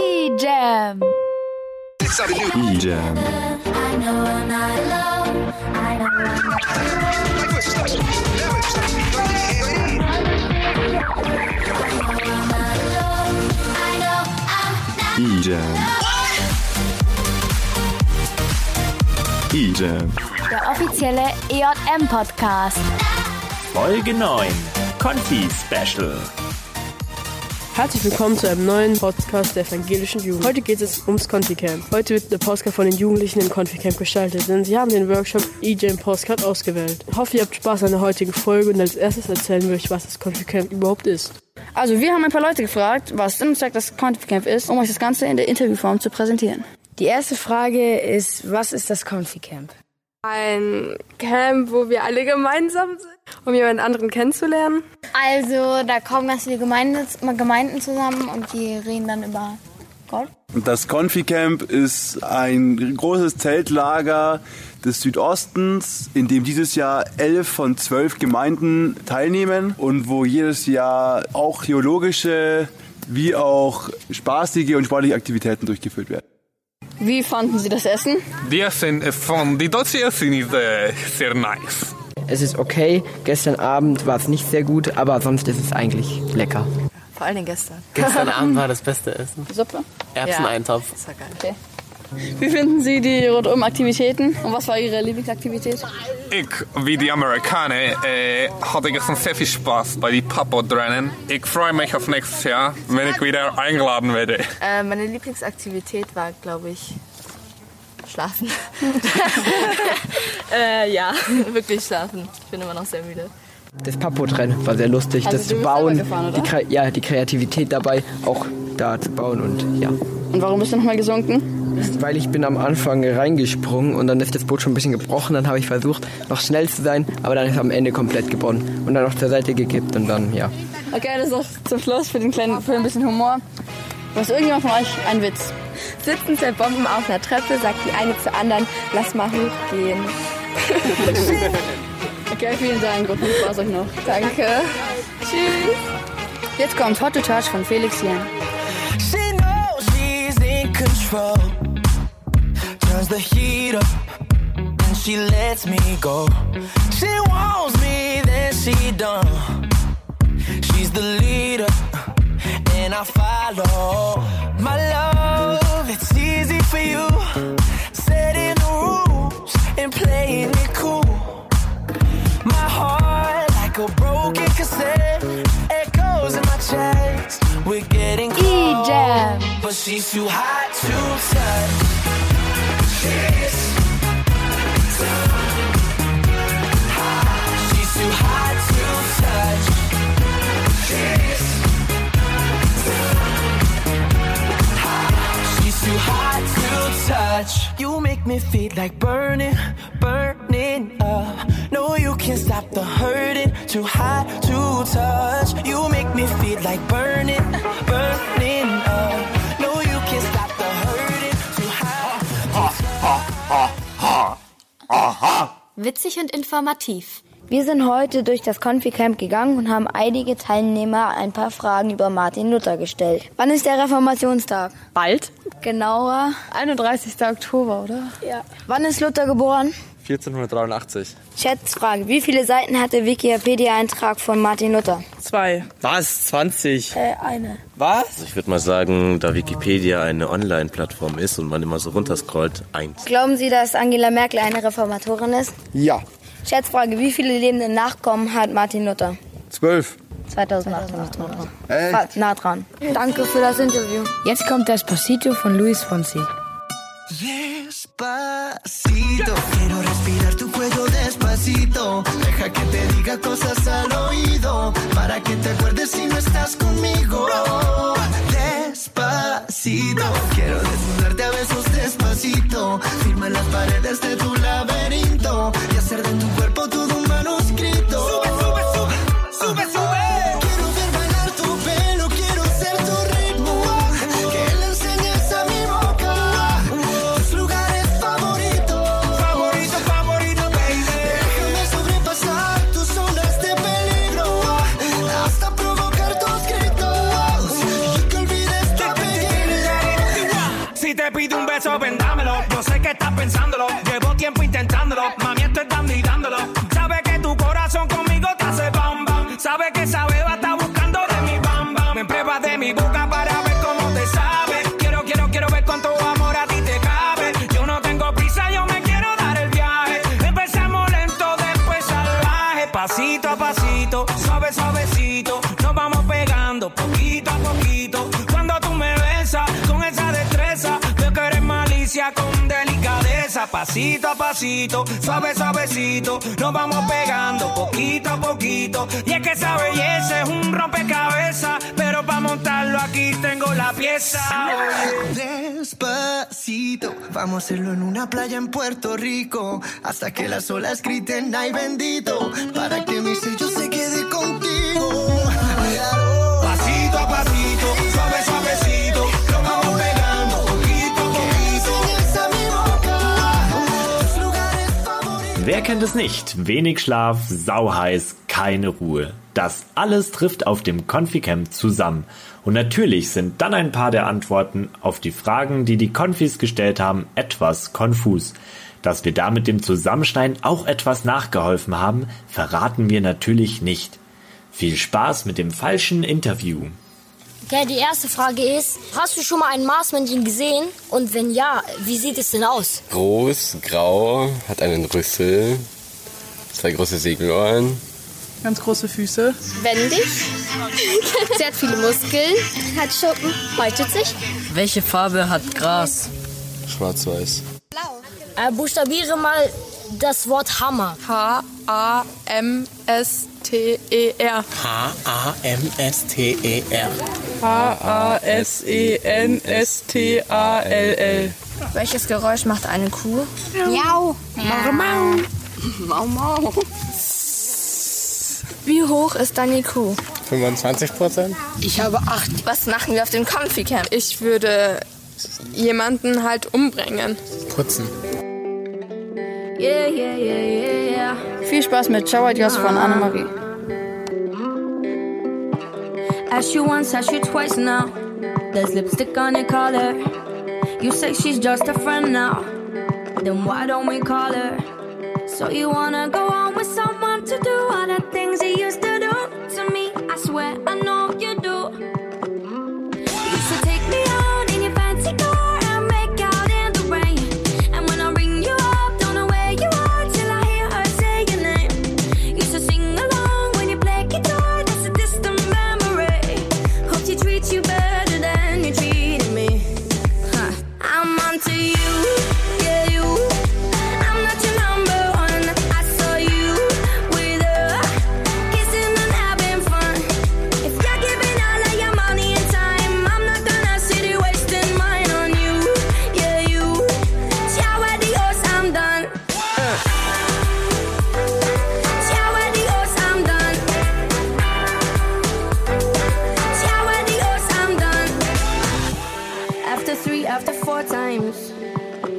E-Jam. E-Jam. E-Jam. E-Jam. Der offizielle EJM-Podcast. Folge 9. Confi Special. Herzlich willkommen zu einem neuen Podcast der evangelischen Jugend. Heute geht es ums Confi-Camp. Heute wird der Podcast von den Jugendlichen im Confi-Camp gestaltet, denn sie haben den Workshop EJ Postcard ausgewählt. Ich hoffe, ihr habt Spaß an der heutigen Folge und als erstes erzählen wir euch, was das Confi-Camp überhaupt ist. Also wir haben ein paar Leute gefragt, was Sinn und Zweck des Camp ist, um euch das Ganze in der Interviewform zu präsentieren. Die erste Frage ist, was ist das Confi-Camp? Ein Camp, wo wir alle gemeinsam sind, um jemand anderen kennenzulernen. Also, da kommen ganz viele Gemeinden, Gemeinden zusammen und die reden dann über Gott. Das Confi-Camp ist ein großes Zeltlager des Südostens, in dem dieses Jahr elf von zwölf Gemeinden teilnehmen und wo jedes Jahr auch theologische wie auch spaßige und sportliche Aktivitäten durchgeführt werden. Wie fanden Sie das Essen? Die Essen von die deutsche Essen ist äh, sehr nice. Es ist okay. Gestern Abend war es nicht sehr gut, aber sonst ist es eigentlich lecker. Vor allen Dingen gestern. Gestern Abend war das beste Essen. Suppe? Erbseneintopf. Ja, das war geil. Okay. Wie finden Sie die Rundum-Aktivitäten und was war Ihre Lieblingsaktivität? Ich, wie die Amerikaner, äh, hatte gestern sehr viel Spaß bei den Papo-Rennen. Ich freue mich auf nächstes Jahr, wenn ich wieder eingeladen werde. Äh, meine Lieblingsaktivität war, glaube ich, schlafen. äh, ja, wirklich schlafen. Ich bin immer noch sehr müde. Das Pappotrennen war sehr lustig, Also das du zu bist bauen, gefahren, oder? die, ja, die Kreativität dabei, auch da zu bauen und ja. Und warum bist du nochmal gesunken? Weil ich bin am Anfang reingesprungen und dann ist das Boot schon ein bisschen gebrochen, dann habe ich versucht, noch schnell zu sein, aber dann ist es am Ende komplett gebrochen und dann auf der Seite gekippt und dann, ja. Okay, das ist auch zum Schluss für, den kleinen, für ein bisschen Humor. Was irgendjemand von euch ein Witz? Sitzen zwei Bomben auf einer Treppe, sagt die eine zur anderen, lass mal hochgehen. Okay, vielen Dank viel Spaß euch noch. Danke. Tschüss. Jetzt kommt Hot to Touch von Felix Jan. Control. Turns the heat up and she lets me go. She wants me, then she done. She's the leader and I follow. My love, it's easy for you. Setting the rules and playing it cool. My heart like a broken cassette. Echoes in my chest. We're getting close. But she's too hot You make me feel like burning, burning up. No, you can't stop the hurting. Too hot to touch. You make me feel like burning, burning up. No, you can't stop the hurting. Too hot. Witzig und informativ. Wir sind heute durch das Confi-Camp gegangen und haben einige Teilnehmer ein paar Fragen über Martin Luther gestellt. Wann ist der Reformationstag? Bald? Genauer. 31. Oktober, oder? Ja. Wann ist Luther geboren? 1483. Schätzfrage. Wie viele Seiten hat der Wikipedia-Eintrag von Martin Luther? Zwei. Was? 20? Äh, eine. Was? Also ich würde mal sagen, da Wikipedia eine Online-Plattform ist und man immer so runterscrollt, eins. Glauben Sie, dass Angela Merkel eine Reformatorin ist? Ja, Schätzfrage. Wie viele lebende Nachkommen hat Martin Luther? zwölf. 2800 nah dran. Echt? Fa- Nah dran. Danke für das Interview. Jetzt kommt Despacito von Luis Fonsi. Despacito, quiero respirar tu cuello despacito. Deja que te diga cosas al oído, para que te acuerdes si no estás conmigo. Despacito, quiero desnudarte a besos despacito. Firma las paredes de Llevo tiempo intentando pasito a pasito, suave, suavecito, nos vamos pegando poquito a poquito. Y es que esa belleza es un rompecabezas, pero para montarlo aquí tengo la pieza. Despacito, vamos a hacerlo en una playa en Puerto Rico, hasta que las olas griten ay bendito, para que mi sello se quede Wer kennt es nicht? Wenig Schlaf, sauheiß, keine Ruhe. Das alles trifft auf dem Conficamp zusammen. Und natürlich sind dann ein paar der Antworten auf die Fragen, die die Confis gestellt haben, etwas konfus. Dass wir damit dem Zusammenschneiden auch etwas nachgeholfen haben, verraten wir natürlich nicht. Viel Spaß mit dem falschen Interview. Okay, die erste Frage ist, hast du schon mal ein Marsmännchen gesehen? Und wenn ja, wie sieht es denn aus? Groß, grau, hat einen Rüssel, zwei große Segelohren. Ganz große Füße. Wendig. Sie hat viele Muskeln. Hat Schuppen. Häutet sich. Welche Farbe hat Gras? Schwarz-Weiß. Äh, buchstabiere mal das Wort Hammer. H-A-M-S-T-E-R. H-A-M-S-T-E-R. H-A-S-E-N-S-T-A-L-L. Welches Geräusch macht eine Kuh? Miau. Mau, mau. Mau, mau. Wie hoch ist deine Kuh? 25 Prozent? Ich habe acht. Was machen wir auf dem Comfy Camp? Ich würde jemanden halt umbringen. Putzen. Yeah, yeah, yeah, yeah, yeah. Viel Spaß mit Ciao Adios von Annemarie. Asked you once, asked you twice now. There's lipstick on your collar. You say she's just a friend now. Then why don't we call her? So you wanna go on with someone to do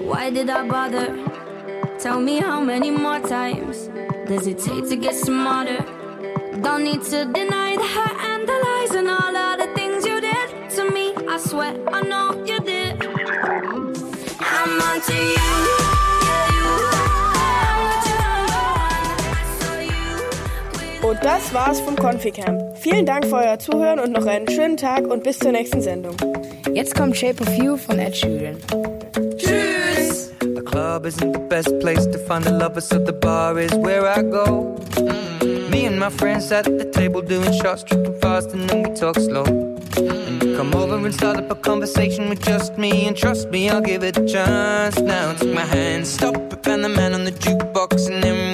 why did I bother? Tell me how many more times does it take to get smarter? Don't need to deny the hurt and the lies and all of the things you did to me. I swear I know you did. I'm onto you. I saw you. Und das war's vom Conficamp. Vielen Dank für euer Zuhören und noch einen schönen Tag und bis zur nächsten Sendung. Jetzt kommt Shape of You von Ed Sheeran. The club isn't the best place to find the lovers, so the bar is where I go. Mm. Me and my friends at the table doing shots, tripping fast, and then we talk slow. And you come over and start up a conversation with just me, and trust me, I'll give it a chance. Now take my hand, stop it, and the man on the jukebox, and then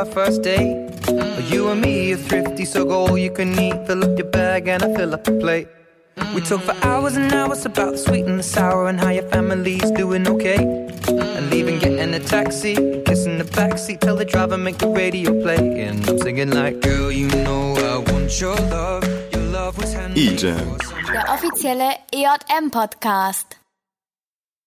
Our first date. You and me are thrifty, so go all you can eat. Fill up your bag and I fill up the plate. We talk for hours and hours about the sweet and the sour and how your family's doing okay. And leaving, getting a taxi, kissing the backseat, tell the driver make the radio play. And I'm singing like, girl, you know I want your love. Your love was handmade. Der offizielle EJM Podcast.